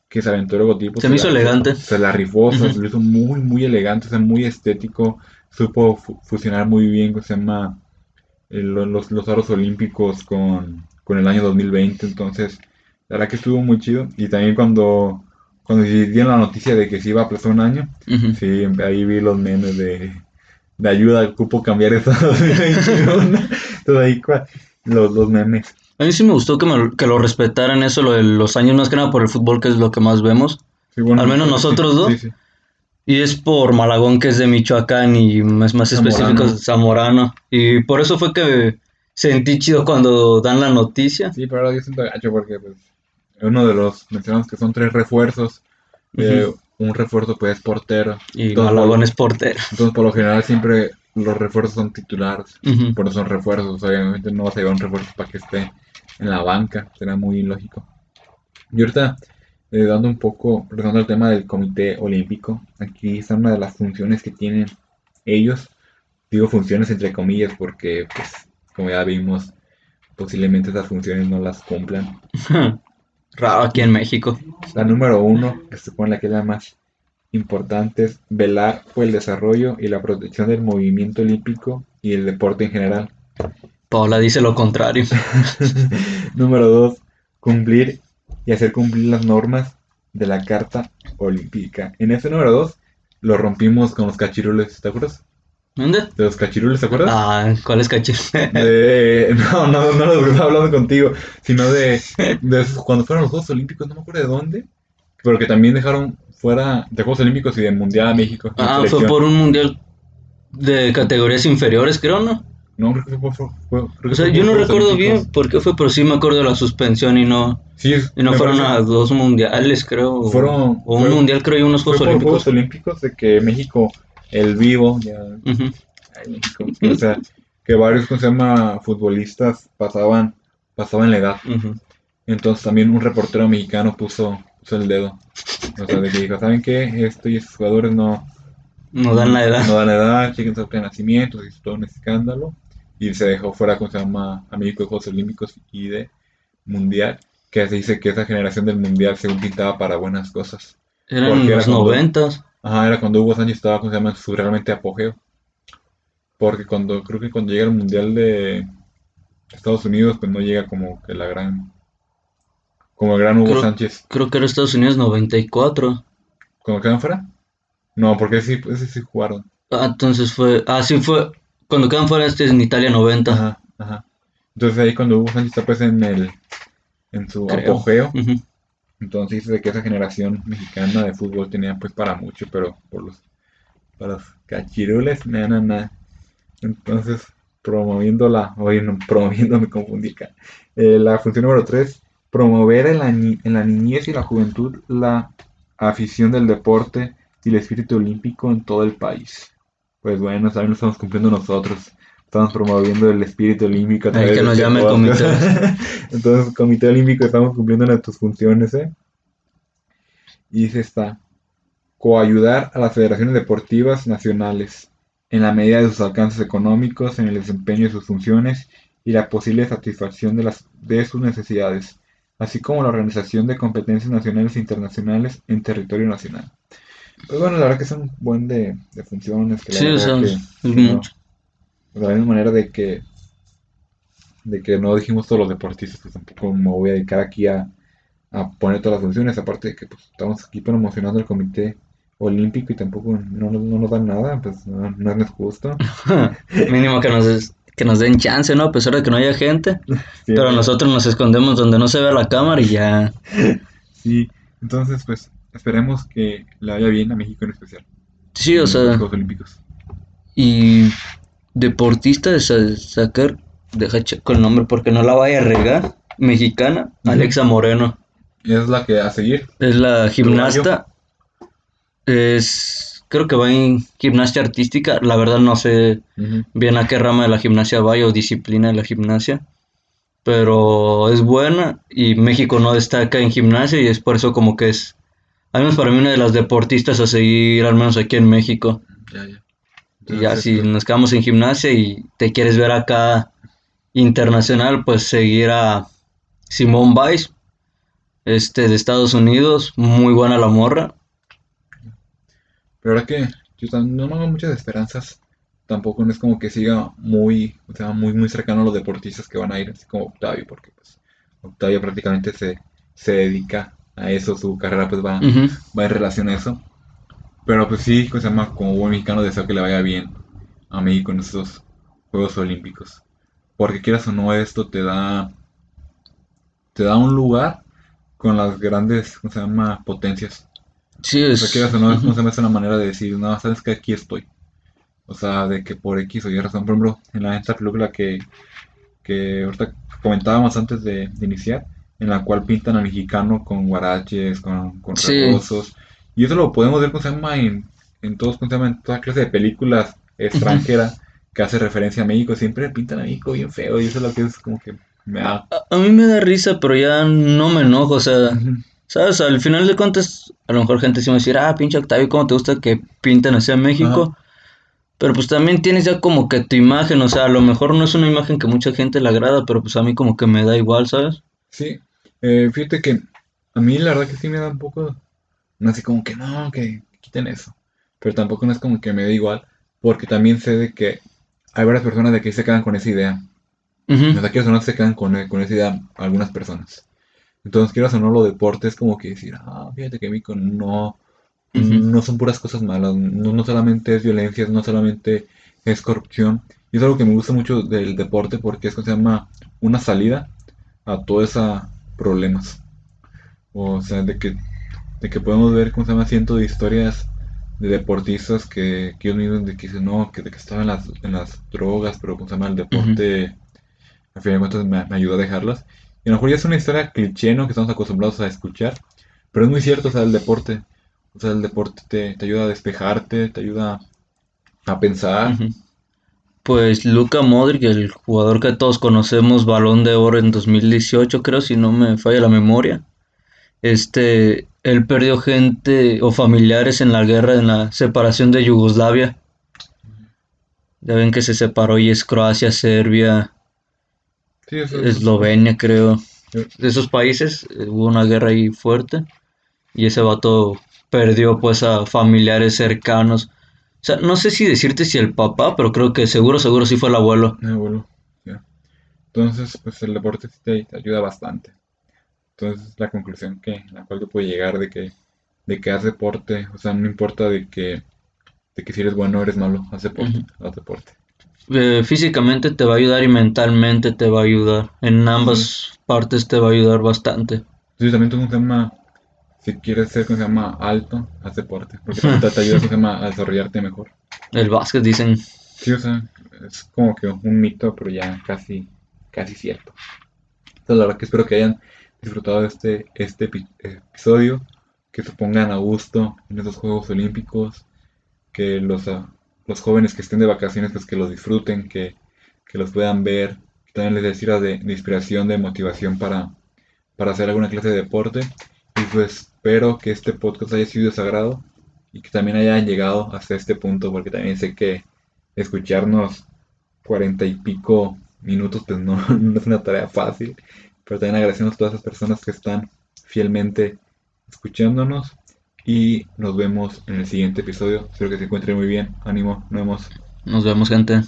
que se aventó el logotipo. Se me hizo la- elegante. Se la rifó, se lo hizo muy, muy elegante, o sea, muy estético. Supo fu- fusionar muy bien, ¿cómo se llama? Lo- los, los aros olímpicos con, con el año 2020. Entonces, la verdad que estuvo muy chido. Y también cuando. Cuando dieron la noticia de que se iba a aplazar un año, Ujú. Sí, ahí vi los memes de, de ayuda, ocupo cambiar esto a 2021. Todo ahí, los, los memes. A mí sí me gustó que, me- que lo respetaran eso, lo de los años, más que nada por el fútbol, que es lo que más vemos. Sí, bueno, Al menos sí, nosotros dos. [LAUGHS] Sí. Y es por Malagón, que es de Michoacán, y más, más específico es Zamorano. Y por eso fue que sentí chido cuando dan la noticia. Sí, pero ahora yo siento gacho porque pues, uno de los mencionamos que son tres refuerzos. eh, Ujú. un refuerzo pues es portero. Y Entonces, Malagón es portero. entonces, por lo general siempre los refuerzos son titulares. Ujú. Por eso son refuerzos. Obviamente no vas a llevar un refuerzo para que esté en la banca. Será muy ilógico. Y ahorita, eh, dando un poco, regresando al tema del Comité Olímpico, aquí está una de las funciones que tienen ellos. Digo funciones entre comillas porque, pues, como ya vimos, posiblemente esas funciones no las cumplan. [LAUGHS] Raro aquí en México. La número uno, que se supone la que es la más importante, es velar por el desarrollo y la protección del movimiento olímpico y el deporte en general. Paola dice lo contrario. [LAUGHS] Número dos, cumplir y hacer cumplir las normas de la Carta Olímpica. En ese número dos, lo rompimos con los cachirules, ¿te acuerdas? ¿Dónde? De los cachirules, ¿te acuerdas? Ah, ¿cuál es cachir? De- no, no, no los que estaba hablando contigo, sino de, de cuando fueron los Juegos Olímpicos, no me acuerdo de dónde, pero que también dejaron fuera de Juegos Olímpicos y del Mundial a México. Ah, fue por un mundial de categorías inferiores, creo, ¿no? No, creo que fue, fue- fue- creo O sea, yo no recuerdo Olímpicos. bien por qué fue, pero sí me acuerdo de la suspensión y no, Sí, y no fueron parece- a dos mundiales, creo. Fueron- o un mundial, creo, y unos fue Juegos por Olímpicos. Juegos Olímpicos de que México, el vivo, ya, México, o sea, que varios, ¿cómo se llama? Futbolistas pasaban, pasaban la edad. Entonces también un reportero mexicano puso, puso el dedo. O sea, de que dijo, ¿saben qué? Esto y esos jugadores no, No dan la edad. no dan la edad, chequen su de nacimiento, hizo todo un escándalo. Y se dejó fuera, ¿cómo se llama? A México de Juegos Olímpicos y de Mundial. Que se dice que esa generación del Mundial según pintaba para buenas cosas. Eran los noventas. Ajá, era cuando Hugo Sánchez estaba, ¿cómo se llama? En su realmente apogeo. Porque cuando, creo que cuando llega el Mundial de Estados Unidos, pues no llega como que la gran, como el gran Hugo Creo- Sánchez. Creo que era Estados Unidos 94. ¿Cuando quedan fuera? No, porque ese sí, ese sí jugaron. Ah, entonces fue. Ah, sí fue. Cuando quedan fuera, este es en Italia 90. Ajá, ajá. Entonces ahí cuando Hugo Sánchez está pues en el, en su creo. apogeo, Ujú. Entonces dice que esa generación mexicana de fútbol tenía pues para mucho, pero por los, para los cachirules, nada, nada, nada. Entonces, promoviendo la, oye, no, promoviendo, [LAUGHS] me confundí acá. Eh, la función número 3, promover en la, en la niñez y la juventud la afición del deporte y el espíritu olímpico en todo el país. Pues bueno, también lo estamos cumpliendo nosotros. Estamos promoviendo el espíritu olímpico a Ay, través que nos llame el podcast. [LAUGHS] Entonces, Comité Olímpico, estamos cumpliendo nuestras funciones, ¿eh? Y dice esta, coayudar a las federaciones deportivas nacionales en la medida de sus alcances económicos, en el desempeño de sus funciones y la posible satisfacción de, las, de sus necesidades, así como la organización de competencias nacionales e internacionales en territorio nacional. Pues bueno, la verdad que son un buen de, de funciones. Que la Sí, o verdad sea, que, es ¿no? mucho. De la misma manera de que de que no dijimos todos los deportistas, pues tampoco me voy a dedicar aquí a, a poner todas las funciones, aparte de que pues, estamos aquí promocionando el comité olímpico y tampoco no, no nos dan nada, pues no, no es justo. [LAUGHS] Mínimo que nos, que nos den chance, ¿no? A pesar de que no haya gente. [LAUGHS] Sí, Pero nosotros nos escondemos donde no se vea la cámara y ya. [LAUGHS] sí, entonces pues esperemos que le vaya bien a México en especial. Sí, o sea. los Juegos Olímpicos. Y deportista de sa- sacar, deja checo el nombre porque no la vaya a regar, mexicana. Alexa Moreno. Es la que a seguir. Es la gimnasta, es, creo que va en gimnasia artística, la verdad no sé bien a qué rama de la gimnasia vaya o disciplina de la gimnasia, pero es buena y México no destaca en gimnasia y es por eso como que es, al menos para mí, una de las deportistas a seguir, al menos aquí en México. Ya, ya. Y ya si este, nos quedamos en gimnasia y te quieres ver acá internacional, pues seguir a Simone Biles, este de Estados Unidos, muy buena la morra. Pero ahora que yo no me hago muchas esperanzas, tampoco no es como que siga muy, o sea, muy, muy cercano a los deportistas que van a ir, así como Octavio, porque pues Octavio prácticamente se, se dedica a eso, su carrera pues va, va en relación a eso. Pero pues sí, llama, como buen mexicano deseo que le vaya bien a México en estos Juegos Olímpicos. Porque quieras o no, esto te da, te da un lugar con las grandes, ¿cómo se llama? Potencias. Sí, O es. sea, quieras o no, es como se me hace una manera de decir, no, sabes que aquí estoy. O sea, de que por X o Y razón, por ejemplo, en la esta película que, que ahorita comentábamos antes de, de iniciar, en la cual pintan al mexicano con guaraches, con, con Sí. rebozos. Y eso lo podemos ver, ¿cómo se llama? En, en todos, ¿cómo se llama? En toda clase de películas extranjeras que hace referencia a México. Siempre pintan a México bien feo y eso es lo que es como que me da... A, a mí me da risa, pero ya no me enojo, o sea. ¿sabes? Al final de cuentas, a lo mejor gente sí me va a decir, ah, pinche Octavio, ¿cómo te gusta que pinten así a México? Pero pues también tienes ya como que tu imagen, o sea, a lo mejor no es una imagen que mucha gente le agrada, pero pues a mí como que me da igual, ¿sabes? Sí, eh, fíjate que a mí la verdad que sí me da un poco, no así como que no, que quiten eso, pero tampoco no es como que me da igual, porque también sé de que hay varias personas de que se quedan con esa idea, Ujú. o sea, quieras o no se quedan con, con esa idea algunas personas, entonces quieras o no lo deporte es como que decir, ah, fíjate que México no, no son puras cosas malas, no, no solamente es violencia, no solamente es corrupción, y es algo que me gusta mucho del deporte porque es que se llama una salida a todos esos problemas. O sea, de que, de que podemos ver, ¿cómo se llama? Cientos de historias de deportistas que, que ellos mismos de que dicen, no, que, de que estaban en las, en las drogas, pero pues el deporte, al final de cuentas me, me, ayudó a dejarlas. Y a lo mejor ya es una historia cliché, ¿no? Que estamos acostumbrados a escuchar, pero es muy cierto, o sea, el deporte, o sea, el deporte te, te ayuda a despejarte, te ayuda a pensar. Pues Luka Modric, el jugador que todos conocemos, balón de oro en 2018, creo, si no me falla la memoria. Este, él perdió gente o familiares en la guerra, en la separación de Yugoslavia. Ya ven que se separó y es Croacia, Serbia, Eslovenia, creo. De esos países eh, hubo una guerra ahí fuerte y ese vato perdió pues a familiares cercanos. O sea, no sé si decirte si el papá, pero creo que seguro, seguro sí fue el abuelo. El abuelo, ya. Entonces, pues el deporte te, te ayuda bastante. Entonces, la conclusión que la cual tú puedes llegar de que de que haz deporte, o sea, no importa de que de que si eres bueno o eres malo, haz deporte, haz deporte. Eh, físicamente te va a ayudar y mentalmente te va a ayudar. En ambas partes te va a ayudar bastante. Sí, también tengo un tema, si quieres ser, se llama alto, haz deporte, porque te, ayuda llama, a [LAUGHS] desarrollarte mejor. El básquet dicen. Sí, o sea, es como que un mito, pero ya casi, casi cierto. Entonces, la verdad que espero que hayan disfrutado este, este episodio, que se pongan a gusto en estos Juegos Olímpicos, que los, ah, los jóvenes que estén de vacaciones, pues que los disfruten, que, que los puedan ver, que también les de, inspiración, de motivación para, para hacer alguna clase de deporte. Y pues espero que este podcast haya sido de sagrado y que también hayan llegado hasta este punto, porque también sé que escucharnos cuarenta y pico minutos, pues no, [LAUGHS] no es una tarea fácil. Pero también agradecemos a todas esas personas que están fielmente escuchándonos. Y nos vemos en el siguiente episodio. Espero que se encuentren muy bien. Ánimo, nos vemos. Nos vemos, gente.